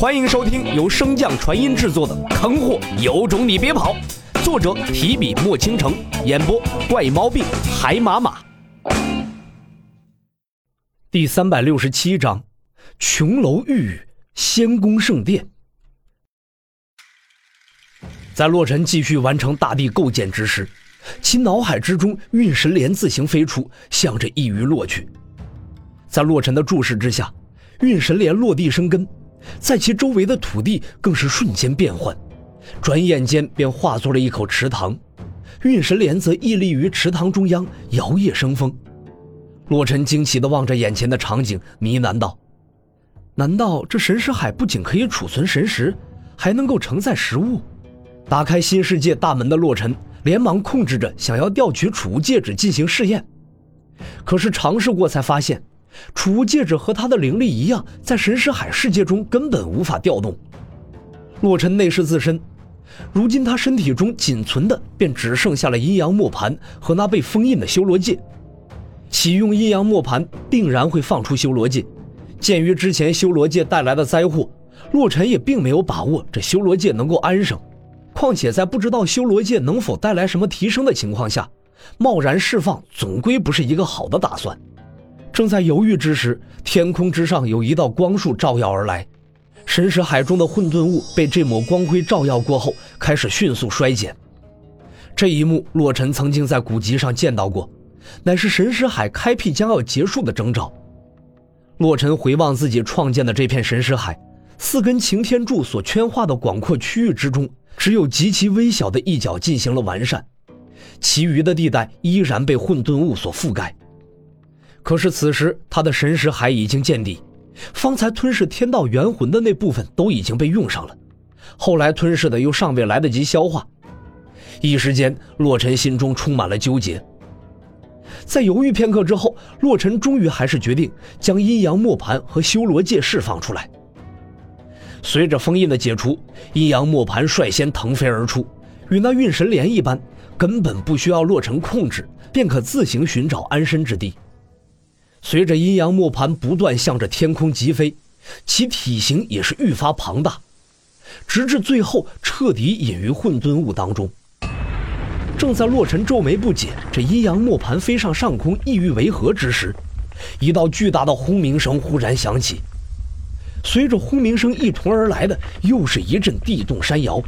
欢迎收听由升降传音制作的《坑货有种你别跑》，作者提笔墨倾城，演播怪毛病海马马。第三百六十七章：琼楼玉宇，仙宫圣殿。在洛尘继续完成大地构建之时，其脑海之中运神莲自行飞出，向着一隅落去。在洛尘的注视之下，运神莲落地生根。在其周围的土地更是瞬间变换，转眼间便化作了一口池塘。运神莲则屹立于池塘中央，摇曳生风。洛尘惊奇地望着眼前的场景，呢喃道：“难道这神石海不仅可以储存神石，还能够承载食物？”打开新世界大门的洛尘连忙控制着，想要调取储物戒指进行试验。可是尝试过才发现。储物戒指和他的灵力一样，在神识海世界中根本无法调动。洛尘内视自身，如今他身体中仅存的便只剩下了阴阳磨盘和那被封印的修罗戒。启用阴阳磨盘定然会放出修罗戒。鉴于之前修罗戒带来的灾祸，洛尘也并没有把握这修罗戒能够安生。况且在不知道修罗戒能否带来什么提升的情况下，贸然释放总归不是一个好的打算。正在犹豫之时，天空之上有一道光束照耀而来，神识海中的混沌物被这抹光辉照耀过后，开始迅速衰减。这一幕，洛尘曾经在古籍上见到过，乃是神识海开辟将要结束的征兆。洛尘回望自己创建的这片神识海，四根擎天柱所圈化的广阔区域之中，只有极其微小的一角进行了完善，其余的地带依然被混沌物所覆盖。可是此时，他的神识海已经见底，方才吞噬天道元魂的那部分都已经被用上了，后来吞噬的又尚未来得及消化。一时间，洛尘心中充满了纠结。在犹豫片刻之后，洛尘终于还是决定将阴阳磨盘和修罗戒释放出来。随着封印的解除，阴阳磨盘率先腾飞而出，与那运神莲一般，根本不需要洛尘控制，便可自行寻找安身之地。随着阴阳磨盘不断向着天空疾飞，其体型也是愈发庞大，直至最后彻底隐于混沌雾当中。正在洛尘皱眉不解，这阴阳磨盘飞上上空，意欲为何之时，一道巨大的轰鸣声忽然响起，随着轰鸣声一同而来的，又是一阵地动山摇。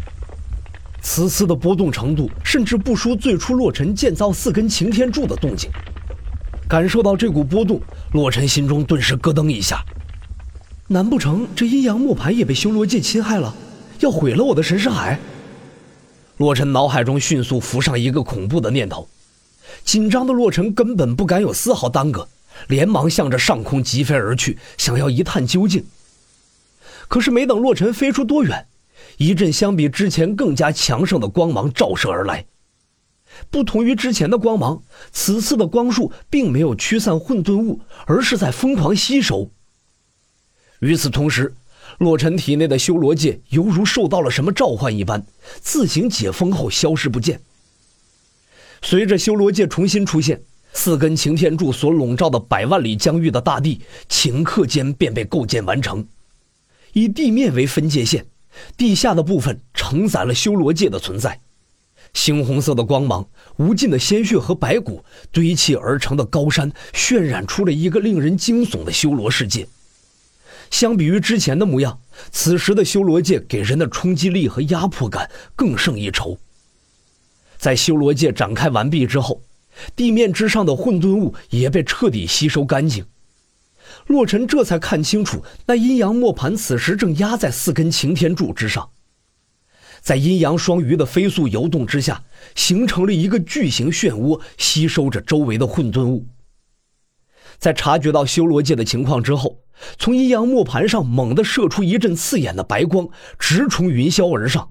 此次的波动程度，甚至不输最初洛尘建造四根擎天柱的动静。感受到这股波动，洛尘心中顿时咯噔一下。难不成这阴阳磨盘也被修罗界侵害了，要毁了我的神识海？洛尘脑海中迅速浮上一个恐怖的念头，紧张的洛尘根本不敢有丝毫耽搁，连忙向着上空疾飞而去，想要一探究竟。可是没等洛尘飞出多远，一阵相比之前更加强盛的光芒照射而来。不同于之前的光芒，此次的光束并没有驱散混沌物，而是在疯狂吸收。与此同时，洛尘体内的修罗界犹如受到了什么召唤一般，自行解封后消失不见。随着修罗界重新出现，四根擎天柱所笼罩的百万里疆域的大地，顷刻间便被构建完成。以地面为分界线，地下的部分承载了修罗界的存在。猩红色的光芒，无尽的鲜血和白骨堆砌而成的高山，渲染出了一个令人惊悚的修罗世界。相比于之前的模样，此时的修罗界给人的冲击力和压迫感更胜一筹。在修罗界展开完毕之后，地面之上的混沌物也被彻底吸收干净。洛尘这才看清楚，那阴阳磨盘此时正压在四根擎天柱之上。在阴阳双鱼的飞速游动之下，形成了一个巨型漩涡，吸收着周围的混沌物。在察觉到修罗界的情况之后，从阴阳磨盘上猛地射出一阵刺眼的白光，直冲云霄而上。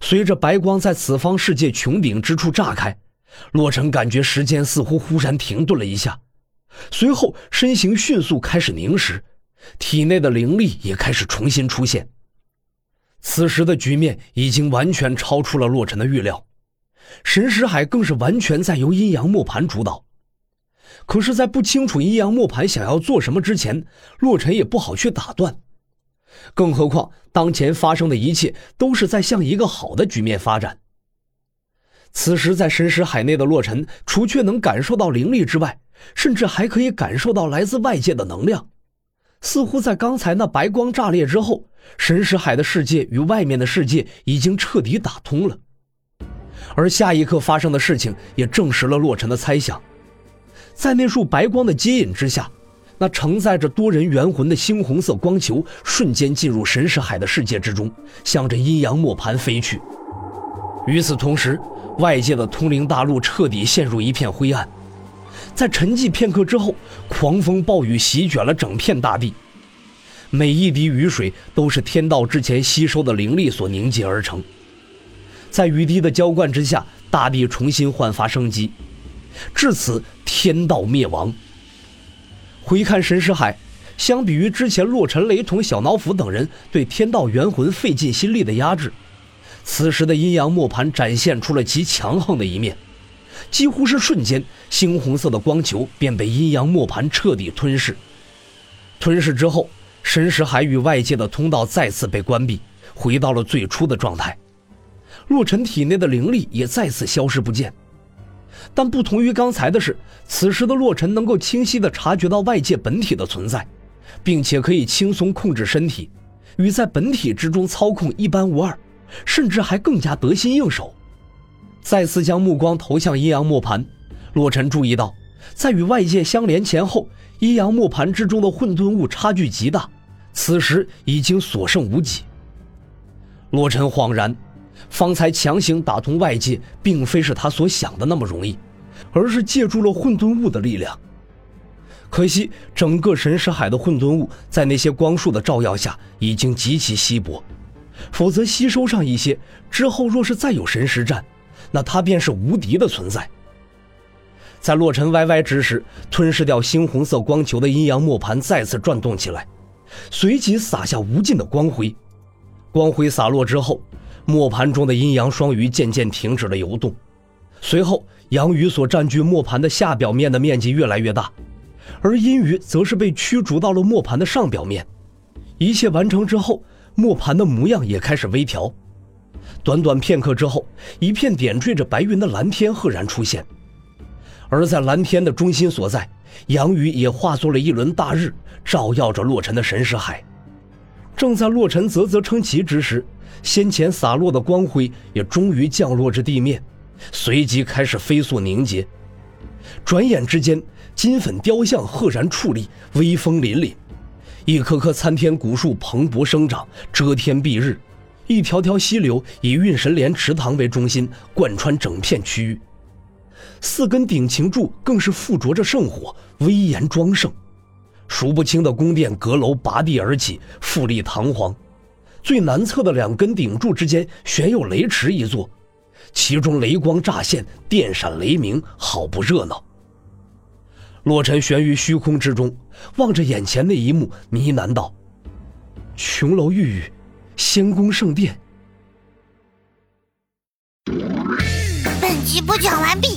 随着白光在此方世界穹顶之处炸开，洛尘感觉时间似乎忽然停顿了一下，随后身形迅速开始凝实，体内的灵力也开始重新出现。此时的局面已经完全超出了洛尘的预料，神识海更是完全在由阴阳磨盘主导。可是，在不清楚阴阳磨盘想要做什么之前，洛尘也不好去打断。更何况当前发生的一切都是在向一个好的局面发展。此时，在神识海内的洛尘，除却能感受到灵力之外，甚至还可以感受到来自外界的能量。似乎在刚才那白光炸裂之后，神识海的世界与外面的世界已经彻底打通了。而下一刻发生的事情也证实了洛尘的猜想，在那束白光的接引之下，那承载着多人元魂的猩红色光球瞬间进入神识海的世界之中，向着阴阳磨盘飞去。与此同时，外界的通灵大陆彻底陷入一片灰暗。在沉寂片刻之后，狂风暴雨席卷了整片大地，每一滴雨水都是天道之前吸收的灵力所凝结而成。在雨滴的浇灌之下，大地重新焕发生机。至此，天道灭亡。回看神识海，相比于之前洛尘、雷同、小脑斧等人对天道元魂费尽心力的压制，此时的阴阳磨盘展现出了极强横的一面。几乎是瞬间，猩红色的光球便被阴阳磨盘彻底吞噬。吞噬之后，神识海与外界的通道再次被关闭，回到了最初的状态。洛尘体内的灵力也再次消失不见。但不同于刚才的是，此时的洛尘能够清晰地察觉到外界本体的存在，并且可以轻松控制身体，与在本体之中操控一般无二，甚至还更加得心应手。再次将目光投向阴阳磨盘，洛尘注意到，在与外界相连前后，阴阳磨盘之中的混沌物差距极大，此时已经所剩无几。洛尘恍然，方才强行打通外界，并非是他所想的那么容易，而是借助了混沌物的力量。可惜，整个神识海的混沌物在那些光束的照耀下已经极其稀薄，否则吸收上一些之后，若是再有神识战。那他便是无敌的存在。在洛尘歪歪之时，吞噬掉猩红色光球的阴阳磨盘再次转动起来，随即洒下无尽的光辉。光辉洒落之后，磨盘中的阴阳双鱼渐渐停止了游动。随后，阳鱼所占据磨盘的下表面的面积越来越大，而阴鱼则是被驱逐到了磨盘的上表面。一切完成之后，磨盘的模样也开始微调。短短片刻之后，一片点缀着白云的蓝天赫然出现，而在蓝天的中心所在，杨雨也化作了一轮大日，照耀着洛尘的神识海。正在洛尘啧啧称奇之时，先前洒落的光辉也终于降落至地面，随即开始飞速凝结。转眼之间，金粉雕像赫然矗立，威风凛凛；一棵棵参天古树蓬勃生长，遮天蔽日。一条条溪流以运神莲池塘为中心，贯穿整片区域。四根顶擎柱更是附着着圣火，威严庄盛。数不清的宫殿阁楼拔地而起，富丽堂皇。最南侧的两根顶柱之间悬有雷池一座，其中雷光乍现，电闪雷鸣，好不热闹。洛尘悬于虚空之中，望着眼前那一幕，呢喃道：“琼楼玉宇。”仙宫圣殿。本集播讲完毕，